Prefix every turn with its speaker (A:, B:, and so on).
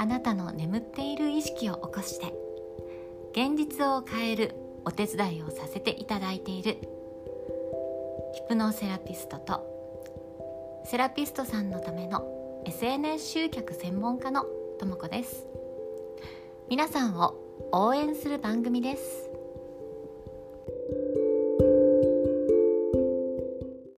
A: あなたの眠っている意識を起こして現実を変えるお手伝いをさせていただいている。ヒプノセラピストとセラピストさんのための SNS 集客専門家のともこです。皆さんを応援する番組です。